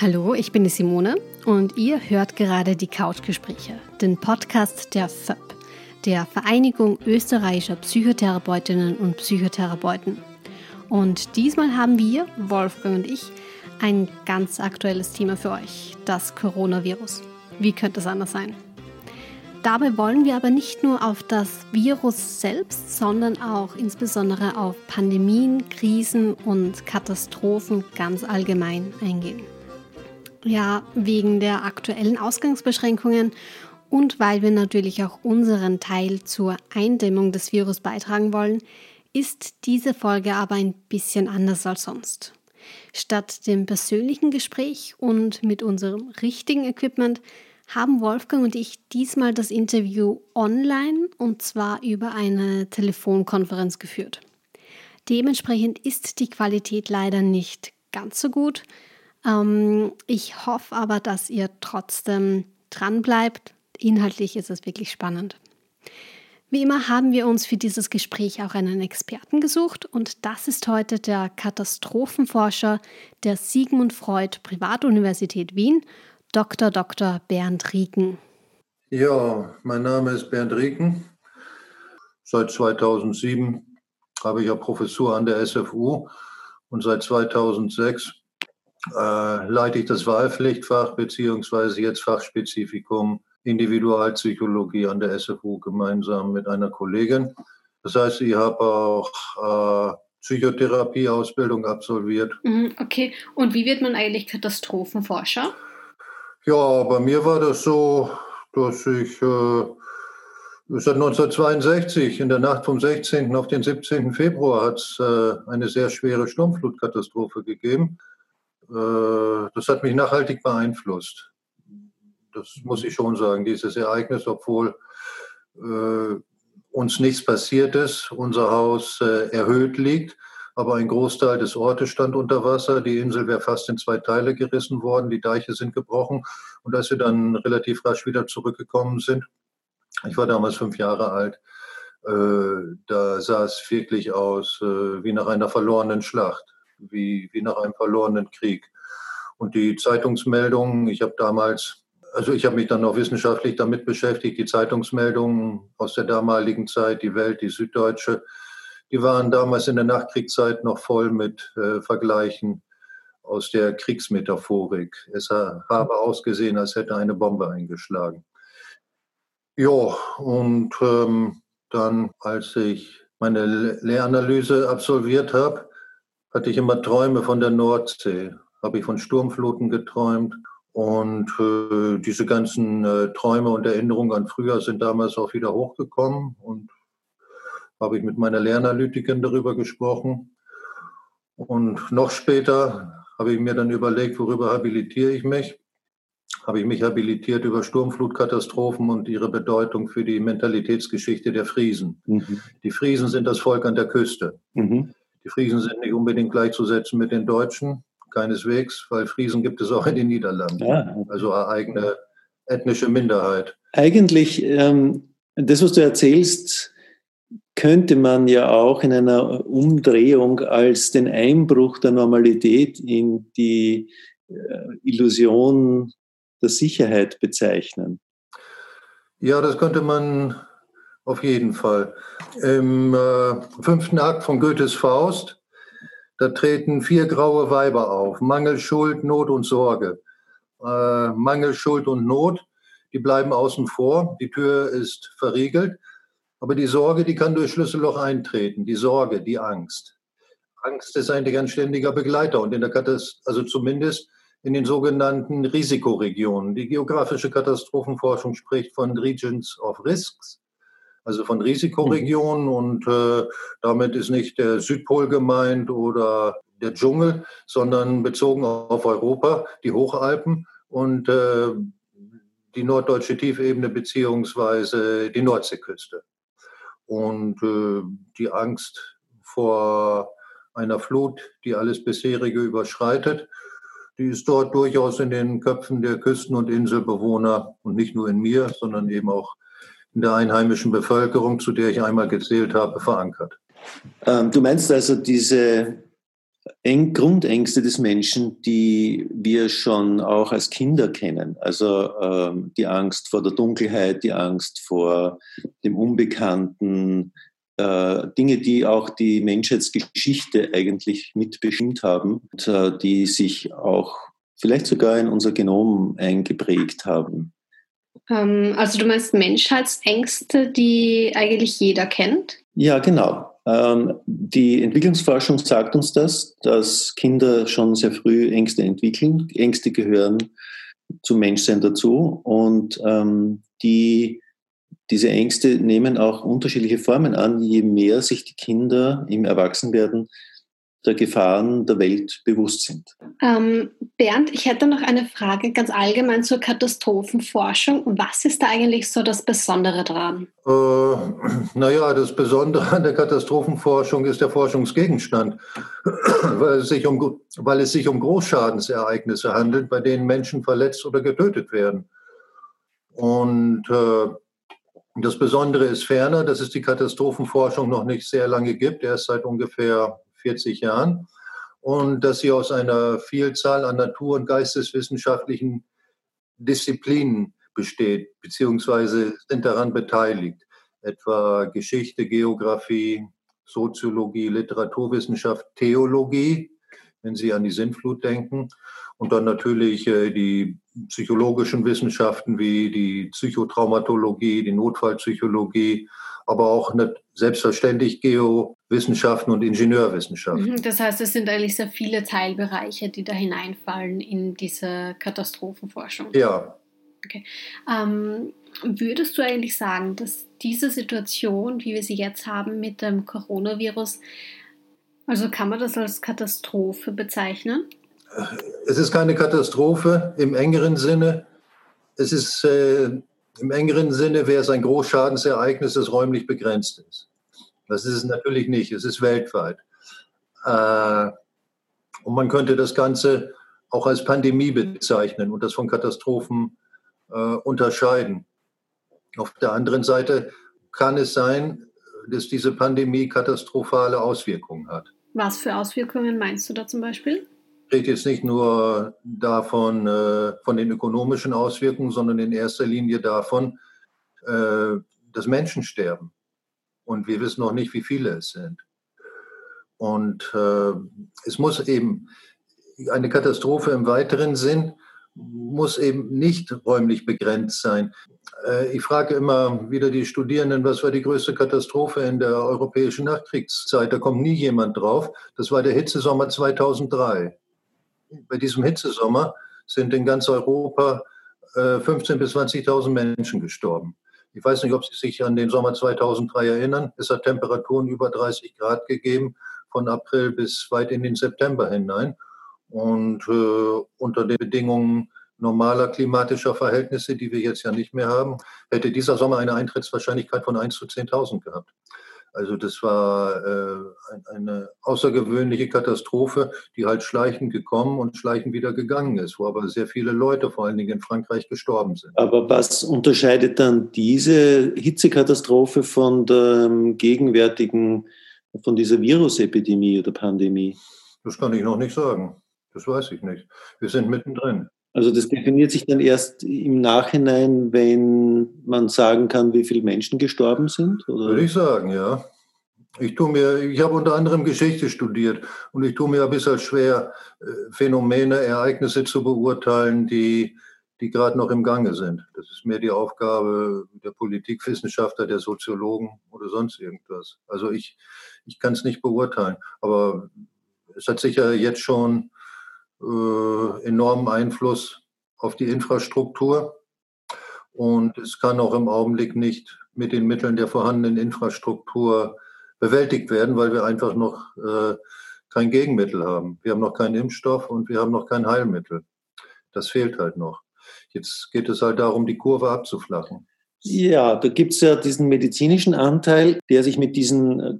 Hallo, ich bin die Simone und ihr hört gerade die Couchgespräche, den Podcast der FÖP, der Vereinigung österreichischer Psychotherapeutinnen und Psychotherapeuten. Und diesmal haben wir, Wolfgang und ich, ein ganz aktuelles Thema für euch, das Coronavirus. Wie könnte es anders sein? Dabei wollen wir aber nicht nur auf das Virus selbst, sondern auch insbesondere auf Pandemien, Krisen und Katastrophen ganz allgemein eingehen. Ja, wegen der aktuellen Ausgangsbeschränkungen und weil wir natürlich auch unseren Teil zur Eindämmung des Virus beitragen wollen, ist diese Folge aber ein bisschen anders als sonst. Statt dem persönlichen Gespräch und mit unserem richtigen Equipment haben Wolfgang und ich diesmal das Interview online und zwar über eine Telefonkonferenz geführt. Dementsprechend ist die Qualität leider nicht ganz so gut. Ähm, ich hoffe aber, dass ihr trotzdem dran bleibt. Inhaltlich ist es wirklich spannend. Wie immer haben wir uns für dieses Gespräch auch einen Experten gesucht und das ist heute der Katastrophenforscher der Sigmund Freud Privatuniversität Wien Dr. Dr. Bernd Rieken. Ja, mein Name ist Bernd Rieken. Seit 2007 habe ich ja Professur an der SFU und seit 2006 äh, leite ich das Wahlpflichtfach beziehungsweise jetzt Fachspezifikum Individualpsychologie an der SFU gemeinsam mit einer Kollegin. Das heißt, ich habe auch äh, Psychotherapieausbildung absolviert. Mhm, okay, und wie wird man eigentlich Katastrophenforscher? Ja, bei mir war das so, dass ich äh, seit 1962, in der Nacht vom 16. auf den 17. Februar, hat es äh, eine sehr schwere Sturmflutkatastrophe gegeben. Äh, das hat mich nachhaltig beeinflusst. Das muss ich schon sagen, dieses Ereignis, obwohl äh, uns nichts passiert ist, unser Haus äh, erhöht liegt aber ein Großteil des Ortes stand unter Wasser. Die Insel wäre fast in zwei Teile gerissen worden, die Deiche sind gebrochen. Und als wir dann relativ rasch wieder zurückgekommen sind, ich war damals fünf Jahre alt, äh, da sah es wirklich aus äh, wie nach einer verlorenen Schlacht, wie, wie nach einem verlorenen Krieg. Und die Zeitungsmeldungen, ich habe damals, also ich habe mich dann auch wissenschaftlich damit beschäftigt, die Zeitungsmeldungen aus der damaligen Zeit, die Welt, die Süddeutsche, die waren damals in der Nachkriegszeit noch voll mit äh, Vergleichen aus der Kriegsmetaphorik. Es habe ausgesehen, als hätte eine Bombe eingeschlagen. Ja, und ähm, dann, als ich meine Lehranalyse absolviert habe, hatte ich immer Träume von der Nordsee. Habe ich von Sturmfluten geträumt. Und äh, diese ganzen äh, Träume und Erinnerungen an früher sind damals auch wieder hochgekommen. Und habe ich mit meiner Lehranalytikerin darüber gesprochen. Und noch später habe ich mir dann überlegt, worüber habilitiere ich mich. Habe ich mich habilitiert über Sturmflutkatastrophen und ihre Bedeutung für die Mentalitätsgeschichte der Friesen. Mhm. Die Friesen sind das Volk an der Küste. Mhm. Die Friesen sind nicht unbedingt gleichzusetzen mit den Deutschen, keineswegs, weil Friesen gibt es auch in den Niederlanden. Ja. Also eine eigene ethnische Minderheit. Eigentlich, ähm, das, was du erzählst, könnte man ja auch in einer Umdrehung als den Einbruch der Normalität in die äh, Illusion der Sicherheit bezeichnen. Ja, das könnte man auf jeden Fall. Im äh, fünften Akt von Goethes Faust, da treten vier graue Weiber auf. Mangel, Schuld, Not und Sorge. Äh, Mangel, Schuld und Not, die bleiben außen vor. Die Tür ist verriegelt. Aber die Sorge, die kann durch Schlüsselloch eintreten. Die Sorge, die Angst. Angst ist eigentlich ein ständiger Begleiter und in der Katast also zumindest in den sogenannten Risikoregionen. Die geografische Katastrophenforschung spricht von Regions of Risks, also von Risikoregionen mhm. und äh, damit ist nicht der Südpol gemeint oder der Dschungel, sondern bezogen auf Europa, die Hochalpen und äh, die norddeutsche Tiefebene beziehungsweise die Nordseeküste. Und äh, die Angst vor einer Flut, die alles bisherige überschreitet, die ist dort durchaus in den Köpfen der Küsten- und Inselbewohner und nicht nur in mir, sondern eben auch in der einheimischen Bevölkerung, zu der ich einmal gezählt habe, verankert. Ähm, du meinst also, diese Eng Grundängste des Menschen, die wir schon auch als Kinder kennen. Also ähm, die Angst vor der Dunkelheit, die Angst vor dem Unbekannten, äh, Dinge, die auch die Menschheitsgeschichte eigentlich mitbestimmt haben und äh, die sich auch vielleicht sogar in unser Genom eingeprägt haben. Ähm, also du meinst Menschheitsängste, die eigentlich jeder kennt? Ja, genau. Ähm, die Entwicklungsforschung sagt uns das, dass Kinder schon sehr früh Ängste entwickeln. Ängste gehören zum Menschsein dazu und ähm, die, diese Ängste nehmen auch unterschiedliche Formen an, je mehr sich die Kinder im Erwachsenwerden der Gefahren der Welt bewusst sind. Ähm, Bernd, ich hätte noch eine Frage ganz allgemein zur Katastrophenforschung. Was ist da eigentlich so das Besondere dran? Äh, naja, das Besondere an der Katastrophenforschung ist der Forschungsgegenstand, weil es, sich um, weil es sich um Großschadensereignisse handelt, bei denen Menschen verletzt oder getötet werden. Und äh, das Besondere ist ferner, dass es die Katastrophenforschung noch nicht sehr lange gibt, erst seit ungefähr 40 Jahren. Und dass sie aus einer Vielzahl an natur- und geisteswissenschaftlichen Disziplinen besteht, beziehungsweise sind daran beteiligt, etwa Geschichte, Geografie, Soziologie, Literaturwissenschaft, Theologie, wenn Sie an die Sintflut denken, und dann natürlich äh, die psychologischen Wissenschaften wie die Psychotraumatologie, die Notfallpsychologie, aber auch selbstverständlich Geowissenschaften und Ingenieurwissenschaften. Mhm, das heißt, es sind eigentlich sehr viele Teilbereiche, die da hineinfallen in diese Katastrophenforschung. Ja. Okay. Ähm, würdest du eigentlich sagen, dass diese Situation, wie wir sie jetzt haben mit dem Coronavirus, also kann man das als Katastrophe bezeichnen? Es ist keine Katastrophe im engeren Sinne. Es ist äh, im engeren Sinne wäre es ein Großschadensereignis, das räumlich begrenzt ist. Das ist es natürlich nicht, es ist weltweit. Äh, und man könnte das Ganze auch als Pandemie bezeichnen und das von Katastrophen äh, unterscheiden. Auf der anderen Seite kann es sein, dass diese Pandemie katastrophale Auswirkungen hat. Was für Auswirkungen meinst du da zum Beispiel? rede jetzt nicht nur davon, äh, von den ökonomischen Auswirkungen, sondern in erster Linie davon, äh, dass Menschen sterben. Und wir wissen noch nicht, wie viele es sind. Und äh, es muss eben eine Katastrophe im weiteren Sinn muss eben nicht räumlich begrenzt sein. Äh, ich frage immer wieder die Studierenden, was war die größte Katastrophe in der europäischen Nachkriegszeit? Da kommt nie jemand drauf. Das war der Hitzesommer 2003 bei diesem Hitzesommer sind in ganz Europa äh, 15.000 bis 20.000 Menschen gestorben. Ich weiß nicht, ob Sie sich an den Sommer 2003 erinnern. Es hat Temperaturen über 30 Grad gegeben, von April bis weit in den September hinein. Und äh, unter den Bedingungen normaler klimatischer Verhältnisse, die wir jetzt ja nicht mehr haben, hätte dieser Sommer eine Eintrittswahrscheinlichkeit von 1 zu 10.000 gehabt. Also das war äh, eine außergewöhnliche Katastrophe, die halt schleichend gekommen und schleichend wieder gegangen ist, wo aber sehr viele Leute, vor allen Dingen in Frankreich, gestorben sind. Aber was unterscheidet dann diese Hitzekatastrophe von der gegenwärtigen, von dieser Virusepidemie oder Pandemie? Das kann ich noch nicht sagen. Das weiß ich nicht. Wir sind mittendrin. Also das definiert sich dann erst im Nachhinein, wenn man sagen kann, wie viele Menschen gestorben sind? Oder? Würde ich sagen, ja. Ich tue mir, ich habe unter anderem Geschichte studiert und ich tue mir ein bisschen schwer, äh, Phänomene, Ereignisse zu beurteilen, die, die gerade noch im Gange sind. Das ist mehr die Aufgabe der Politikwissenschaftler, der Soziologen oder sonst irgendwas. Also ich, ich kann es nicht beurteilen. Aber es hat sicher jetzt schon äh, enormen Einfluss auf die Infrastruktur. Und es kann auch im Augenblick nicht mit den Mitteln der vorhandenen Infrastruktur bewältigt werden, weil wir einfach noch äh, kein Gegenmittel haben. Wir haben noch keinen Impfstoff und wir haben noch kein Heilmittel. Das fehlt halt noch. Jetzt geht es halt darum, die Kurve abzuflachen. Ja, da gibt es ja diesen medizinischen Anteil, der sich mit diesen äh,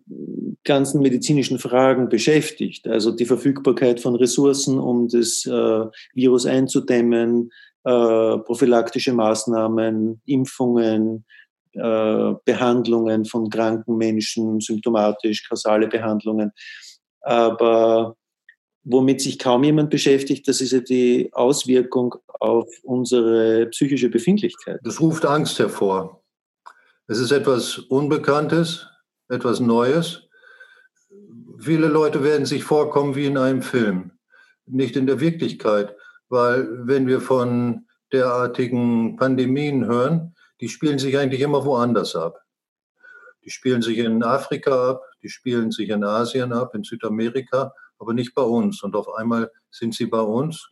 ganzen medizinischen Fragen beschäftigt. Also die Verfügbarkeit von Ressourcen, um das äh, Virus einzudämmen, äh, prophylaktische Maßnahmen, Impfungen, äh, Behandlungen von kranken Menschen, symptomatisch, kausale Behandlungen. Aber womit sich kaum jemand beschäftigt, das ist ja die Auswirkung auf unsere psychische Befindlichkeit. Das ruft Angst hervor. Es ist etwas Unbekanntes, etwas Neues. Viele Leute werden sich vorkommen wie in einem Film, nicht in der Wirklichkeit, weil wenn wir von derartigen Pandemien hören, die spielen sich eigentlich immer woanders ab. Die spielen sich in Afrika ab, die spielen sich in Asien ab, in Südamerika, aber nicht bei uns. Und auf einmal sind sie bei uns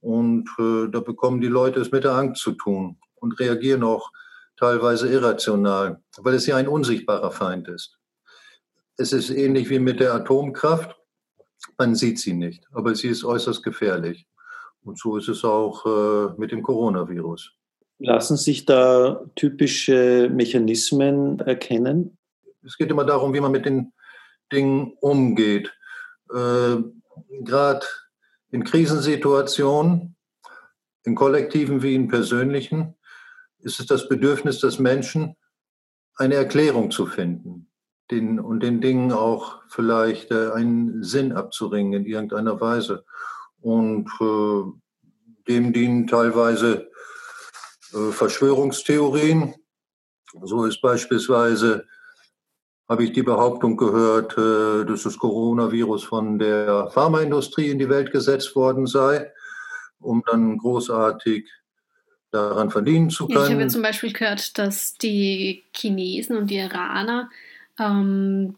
und äh, da bekommen die Leute es mit der Angst zu tun und reagieren auch teilweise irrational, weil es ja ein unsichtbarer Feind ist. Es ist ähnlich wie mit der Atomkraft. Man sieht sie nicht, aber sie ist äußerst gefährlich. Und so ist es auch äh, mit dem Coronavirus. Lassen sich da typische Mechanismen erkennen? Es geht immer darum, wie man mit den Dingen umgeht. Äh, Gerade in Krisensituationen, in kollektiven wie in persönlichen, ist es das Bedürfnis des Menschen, eine Erklärung zu finden den, und den Dingen auch vielleicht äh, einen Sinn abzuringen in irgendeiner Weise. Und äh, dem dienen teilweise äh, Verschwörungstheorien. So ist beispielsweise, habe ich die Behauptung gehört, äh, dass das Coronavirus von der Pharmaindustrie in die Welt gesetzt worden sei, um dann großartig daran verdienen zu können. Ja, ich habe zum Beispiel gehört, dass die Chinesen und die Iraner ähm,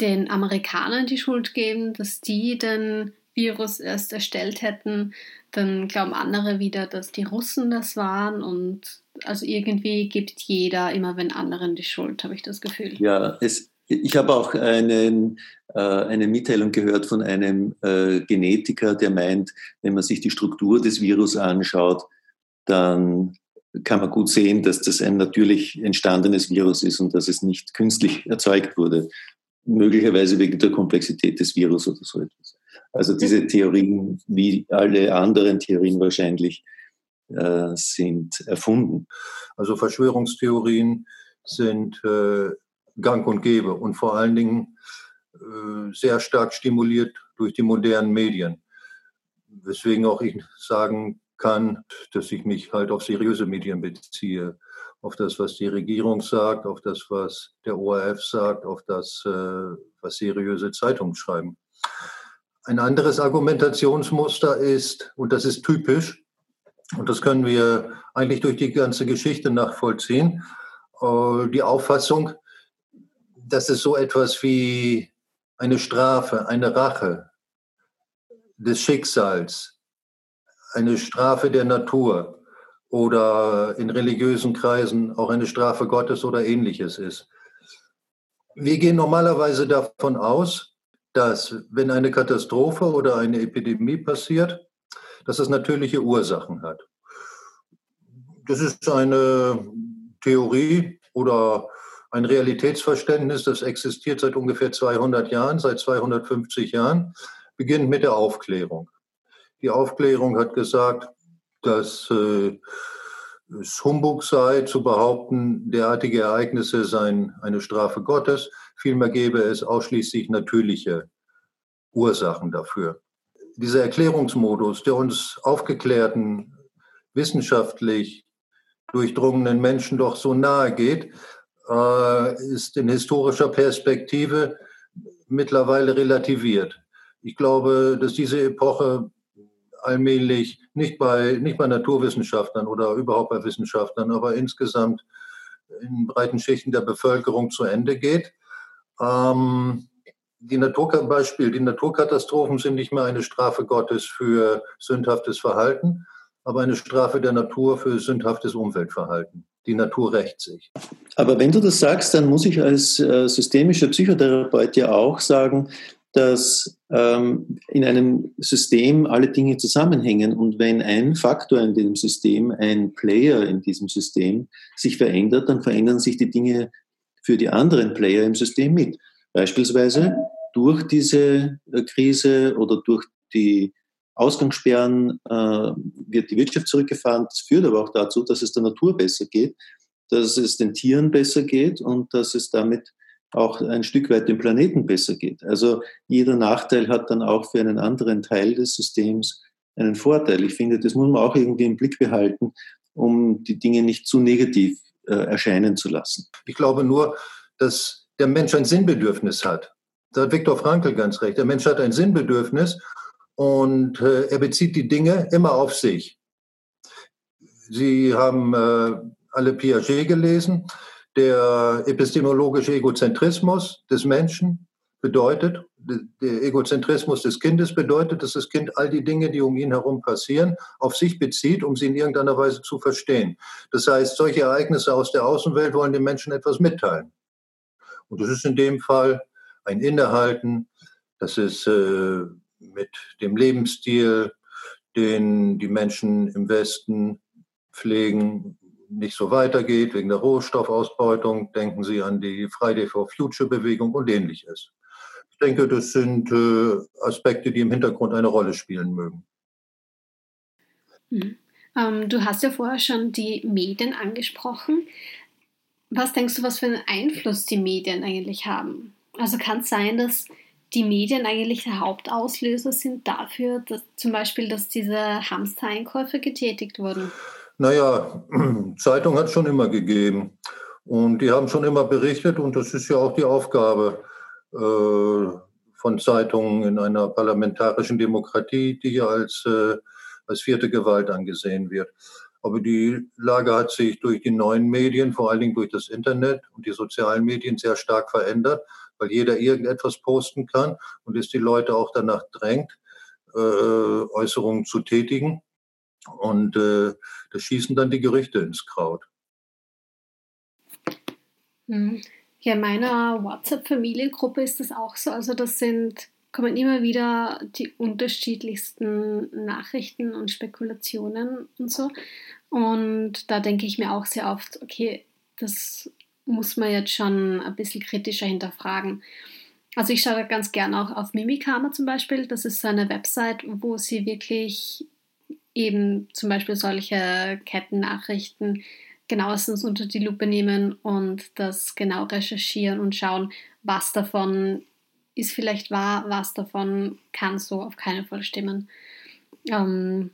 den Amerikanern die Schuld geben, dass die den Virus erst erstellt hätten dann glauben andere wieder, dass die Russen das waren und also irgendwie gibt jeder immer wenn anderen die Schuld, habe ich das Gefühl. Ja, es, ich habe auch einen, äh, eine Mitteilung gehört von einem äh, Genetiker, der meint, wenn man sich die Struktur des Virus anschaut, dann kann man gut sehen, dass das ein natürlich entstandenes Virus ist und dass es nicht künstlich erzeugt wurde. Möglicherweise wegen der Komplexität des Virus oder so etwas. Also diese Theorien, wie alle anderen Theorien wahrscheinlich, äh, sind erfunden. Also Verschwörungstheorien sind äh, gang und gäbe und vor allen Dingen äh, sehr stark stimuliert durch die modernen Medien. Weswegen auch ich sagen kann, dass ich mich halt auf seriöse Medien beziehe. Auf das, was die Regierung sagt, auf das, was der ORF sagt, auf das, äh, was seriöse Zeitungen schreiben. Ein anderes Argumentationsmuster ist, und das ist typisch, und das können wir eigentlich durch die ganze Geschichte nachvollziehen, äh, die Auffassung, dass es so etwas wie eine Strafe, eine Rache des Schicksals, eine Strafe der Natur oder in religiösen Kreisen auch eine Strafe Gottes oder ähnliches ist. Wir gehen normalerweise davon aus, dass wenn eine Katastrophe oder eine Epidemie passiert, dass es natürliche Ursachen hat. Das ist eine Theorie oder ein Realitätsverständnis, das existiert seit ungefähr 200 Jahren, seit 250 Jahren, beginnt mit der Aufklärung. Die Aufklärung hat gesagt, dass äh, es Humbug sei, zu behaupten, derartige Ereignisse seien eine Strafe Gottes. Vielmehr gäbe es ausschließlich natürliche Ursachen dafür. Dieser Erklärungsmodus, der uns aufgeklärten, wissenschaftlich durchdrungenen Menschen doch so nahe geht, äh, ist in historischer Perspektive mittlerweile relativiert. Ich glaube, dass diese Epoche allmählich nicht bei, nicht bei Naturwissenschaftlern oder überhaupt bei Wissenschaftlern, aber insgesamt in breiten Schichten der Bevölkerung zu Ende geht. Ähm, die Naturbeispiel, die Naturkatastrophen sind nicht mehr eine Strafe Gottes für sündhaftes Verhalten, aber eine Strafe der Natur für sündhaftes Umweltverhalten. Die Natur rächt sich. Aber wenn du das sagst, dann muss ich als äh, systemischer Psychotherapeut ja auch sagen, dass ähm, in einem System alle Dinge zusammenhängen und wenn ein Faktor in dem System, ein Player in diesem System sich verändert, dann verändern sich die Dinge für die anderen Player im System mit. Beispielsweise durch diese äh, Krise oder durch die Ausgangssperren äh, wird die Wirtschaft zurückgefahren. Das führt aber auch dazu, dass es der Natur besser geht, dass es den Tieren besser geht und dass es damit auch ein Stück weit dem Planeten besser geht. Also jeder Nachteil hat dann auch für einen anderen Teil des Systems einen Vorteil. Ich finde, das muss man auch irgendwie im Blick behalten, um die Dinge nicht zu negativ äh, erscheinen zu lassen. Ich glaube nur, dass der Mensch ein Sinnbedürfnis hat. Da hat Viktor Frankl ganz recht. Der Mensch hat ein Sinnbedürfnis und äh, er bezieht die Dinge immer auf sich. Sie haben äh, alle Piaget gelesen. Der epistemologische Egozentrismus des Menschen bedeutet, der Egozentrismus des Kindes bedeutet, dass das Kind all die Dinge, die um ihn herum passieren, auf sich bezieht, um sie in irgendeiner Weise zu verstehen. Das heißt, solche Ereignisse aus der Außenwelt wollen den Menschen etwas mitteilen. Und das ist in dem Fall ein Innehalten, das ist äh, mit dem Lebensstil, den die Menschen im Westen pflegen, nicht so weitergeht wegen der Rohstoffausbeutung. Denken Sie an die Friday for Future Bewegung und ähnliches. Ich denke, das sind äh, Aspekte, die im Hintergrund eine Rolle spielen mögen. Mhm. Ähm, du hast ja vorher schon die Medien angesprochen. Was denkst du, was für einen Einfluss die Medien eigentlich haben? Also kann es sein, dass die Medien eigentlich der Hauptauslöser sind dafür, dass zum Beispiel, dass diese Hamstereinkäufe getätigt wurden? Naja, Zeitung hat es schon immer gegeben. Und die haben schon immer berichtet und das ist ja auch die Aufgabe äh, von Zeitungen in einer parlamentarischen Demokratie, die ja als, äh, als vierte Gewalt angesehen wird. Aber die Lage hat sich durch die neuen Medien, vor allen Dingen durch das Internet und die sozialen Medien sehr stark verändert, weil jeder irgendetwas posten kann und es die Leute auch danach drängt, äh, Äußerungen zu tätigen. Und äh, da schießen dann die Gerüchte ins Kraut. Hm. Ja, in meiner WhatsApp-Familiengruppe ist das auch so. Also das sind, kommen immer wieder die unterschiedlichsten Nachrichten und Spekulationen und so. Und da denke ich mir auch sehr oft, okay, das muss man jetzt schon ein bisschen kritischer hinterfragen. Also ich schaue ganz gerne auch auf Mimikama zum Beispiel. Das ist so eine Website, wo sie wirklich eben zum Beispiel solche Kettennachrichten genauestens unter die Lupe nehmen und das genau recherchieren und schauen, was davon ist vielleicht wahr, was davon kann so auf keinen Fall stimmen. Ähm,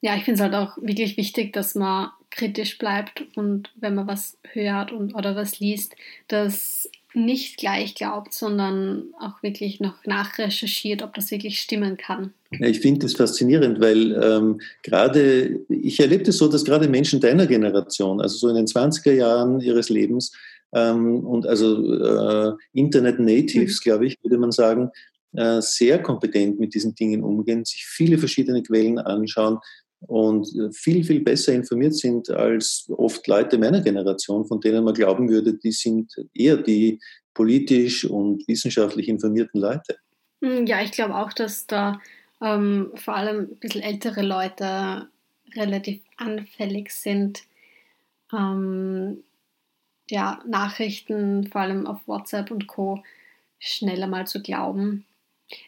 ja, ich finde es halt auch wirklich wichtig, dass man kritisch bleibt und wenn man was hört und, oder was liest, das nicht gleich glaubt, sondern auch wirklich noch nachrecherchiert, ob das wirklich stimmen kann. Ja, ich finde das faszinierend, weil ähm, gerade, ich erlebe das so, dass gerade Menschen deiner Generation, also so in den 20er Jahren ihres Lebens, ähm, und also äh, Internet Natives, mhm. glaube ich, würde man sagen, äh, sehr kompetent mit diesen Dingen umgehen, sich viele verschiedene Quellen anschauen, und äh, viel, viel besser informiert sind als oft Leute meiner Generation, von denen man glauben würde, die sind eher die politisch und wissenschaftlich informierten Leute. Hm, ja, ich glaube auch, dass da ähm, vor allem ein bisschen ältere Leute relativ anfällig sind, ähm, ja, Nachrichten, vor allem auf WhatsApp und Co., schneller mal zu glauben.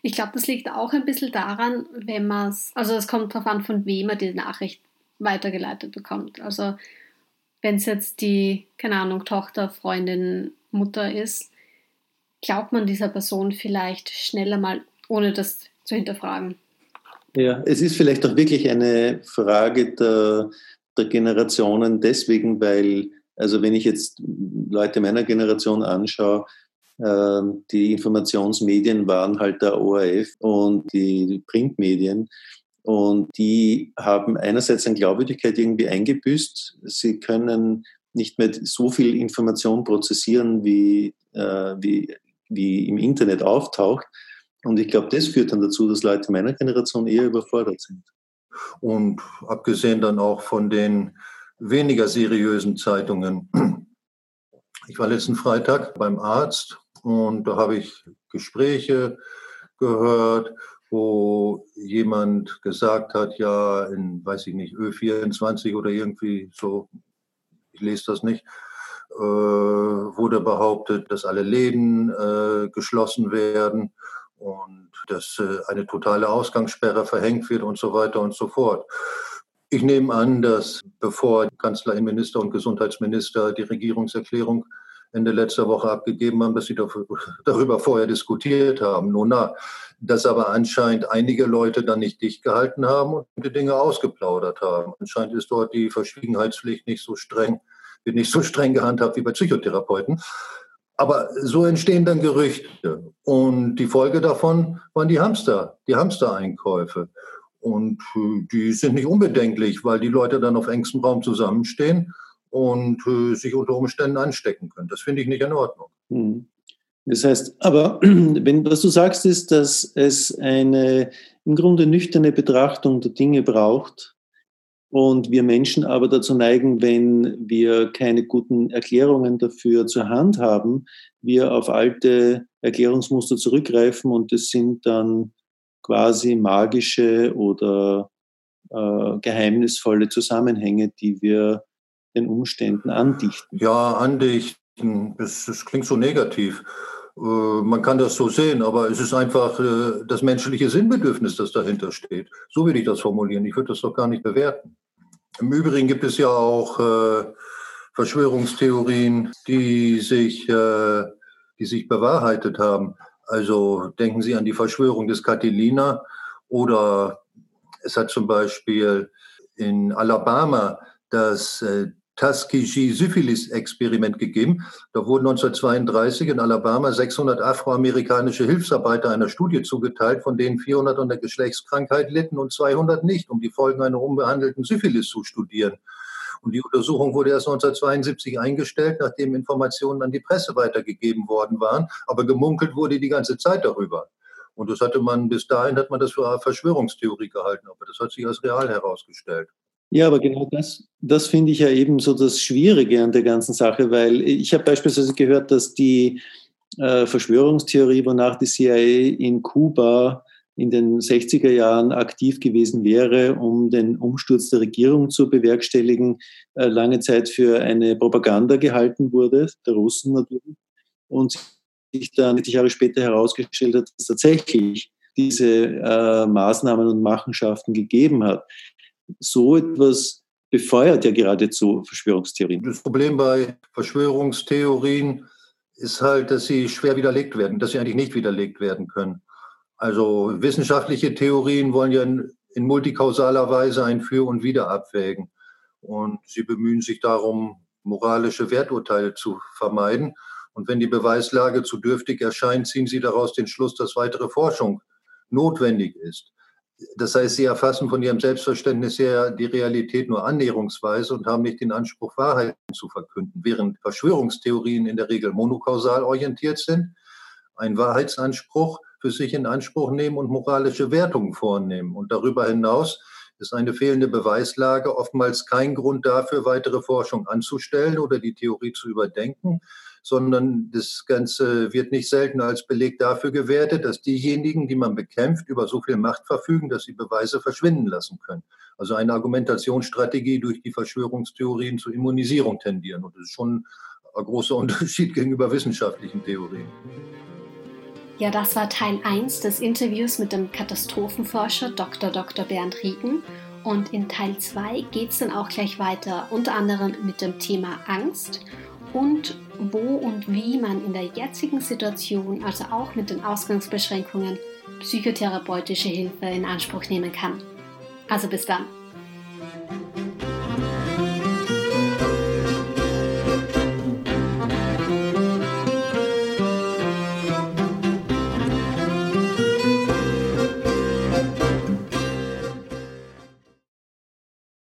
Ich glaube, das liegt auch ein bisschen daran, wenn man es, also es kommt darauf an, von wem man die Nachricht weitergeleitet bekommt. Also wenn es jetzt die, keine Ahnung, Tochter, Freundin, Mutter ist, glaubt man dieser Person vielleicht schneller mal, ohne das zu hinterfragen. Ja, es ist vielleicht auch wirklich eine Frage der, der Generationen deswegen, weil, also wenn ich jetzt Leute meiner Generation anschaue, die Informationsmedien waren halt der ORF und die Printmedien. Und die haben einerseits an Glaubwürdigkeit irgendwie eingebüßt. Sie können nicht mehr so viel Information prozessieren, wie, äh, wie, wie im Internet auftaucht. Und ich glaube, das führt dann dazu, dass Leute meiner Generation eher überfordert sind. Und abgesehen dann auch von den weniger seriösen Zeitungen. Ich war letzten Freitag beim Arzt und da habe ich Gespräche gehört, wo jemand gesagt hat, ja, in, weiß ich nicht, Ö24 oder irgendwie so, ich lese das nicht, äh, wurde behauptet, dass alle Läden äh, geschlossen werden und dass äh, eine totale Ausgangssperre verhängt wird und so weiter und so fort. Ich nehme an, dass bevor Kanzlerin, Minister und Gesundheitsminister die Regierungserklärung Ende letzter Woche abgegeben haben, dass sie darüber vorher diskutiert haben. Nun na, dass aber anscheinend einige Leute dann nicht dicht gehalten haben und die Dinge ausgeplaudert haben. Anscheinend ist dort die Verschwiegenheitspflicht nicht so streng, wird nicht so streng gehandhabt wie bei Psychotherapeuten. Aber so entstehen dann Gerüchte. Und die Folge davon waren die Hamster, die Hamstereinkäufe. Und äh, die sind nicht unbedenklich, weil die Leute dann auf engstem Raum zusammenstehen und äh, sich unter Umständen anstecken können. Das finde ich nicht in Ordnung. Hm. Das heißt, aber wenn, was du sagst, ist, dass es eine im Grunde nüchterne Betrachtung der Dinge braucht und wir Menschen aber dazu neigen, wenn wir keine guten Erklärungen dafür zur Hand haben, wir auf alte Erklärungsmuster zurückgreifen und das sind dann quasi magische oder äh, geheimnisvolle Zusammenhänge, die wir den Umständen andichten. Ja, andichten, das, das klingt so negativ. Äh, man kann das so sehen, aber es ist einfach äh, das menschliche Sinnbedürfnis, das dahinter steht. So will ich das formulieren. Ich würde das doch gar nicht bewerten. Im Übrigen gibt es ja auch äh, Verschwörungstheorien, die sich, die sich bewahrheitet haben. Also denken Sie an die Verschwörung des Catilina oder es hat zum Beispiel in Alabama das Tuskegee-Syphilis-Experiment gegeben. Da wurden 1932 in Alabama 600 afroamerikanische Hilfsarbeiter einer Studie zugeteilt, von denen 400 unter Geschlechtskrankheit litten und 200 nicht, um die Folgen einer unbehandelten Syphilis zu studieren. Und die Untersuchung wurde erst 1972 eingestellt, nachdem Informationen an die Presse weitergegeben worden waren. Aber gemunkelt wurde die ganze Zeit darüber. Und das hatte man, bis dahin hat man das für eine Verschwörungstheorie gehalten, aber das hat sich als real herausgestellt. Ja, aber genau das, das finde ich ja eben so das Schwierige an der ganzen Sache, weil ich habe beispielsweise gehört, dass die äh, Verschwörungstheorie, wonach die CIA in Kuba in den 60er Jahren aktiv gewesen wäre, um den Umsturz der Regierung zu bewerkstelligen, äh, lange Zeit für eine Propaganda gehalten wurde, der Russen natürlich, und sich dann Jahre später herausgestellt hat, dass tatsächlich diese äh, Maßnahmen und Machenschaften gegeben hat so etwas befeuert ja geradezu Verschwörungstheorien. Das Problem bei Verschwörungstheorien ist halt, dass sie schwer widerlegt werden, dass sie eigentlich nicht widerlegt werden können. Also wissenschaftliche Theorien wollen ja in, multikausaler Weise ein Für und Wider abwägen. Und sie bemühen sich darum, moralische Werturteile zu vermeiden. Und wenn die Beweislage zu dürftig erscheint, ziehen sie daraus den Schluss, dass weitere Forschung notwendig ist. Das heißt, sie erfassen von ihrem Selbstverständnis her die Realität nur annäherungsweise und haben nicht den Anspruch, Wahrheiten zu verkünden, während Verschwörungstheorien in der Regel monokausal orientiert sind, einen Wahrheitsanspruch für sich in Anspruch nehmen und moralische Wertungen vornehmen. Und darüber hinaus ist eine fehlende Beweislage oftmals kein Grund dafür, weitere Forschung anzustellen oder die Theorie zu überdenken, sondern das Ganze wird nicht selten als Beleg dafür gewertet, dass diejenigen, die man bekämpft, über so viel Macht verfügen, dass sie Beweise verschwinden lassen können. Also eine Argumentationsstrategie durch die Verschwörungstheorien zur Immunisierung tendieren. Und das ist schon ein großer Unterschied gegenüber wissenschaftlichen Theorien. Ja, das war Teil 1 des Interviews mit dem Katastrophenforscher Dr. Dr. Bernd Rieken. Und in Teil 2 geht es dann auch gleich weiter, unter anderem mit dem Thema Angst und wo und wie man in der jetzigen Situation, also auch mit den Ausgangsbeschränkungen, psychotherapeutische Hilfe in Anspruch nehmen kann. Also bis dann.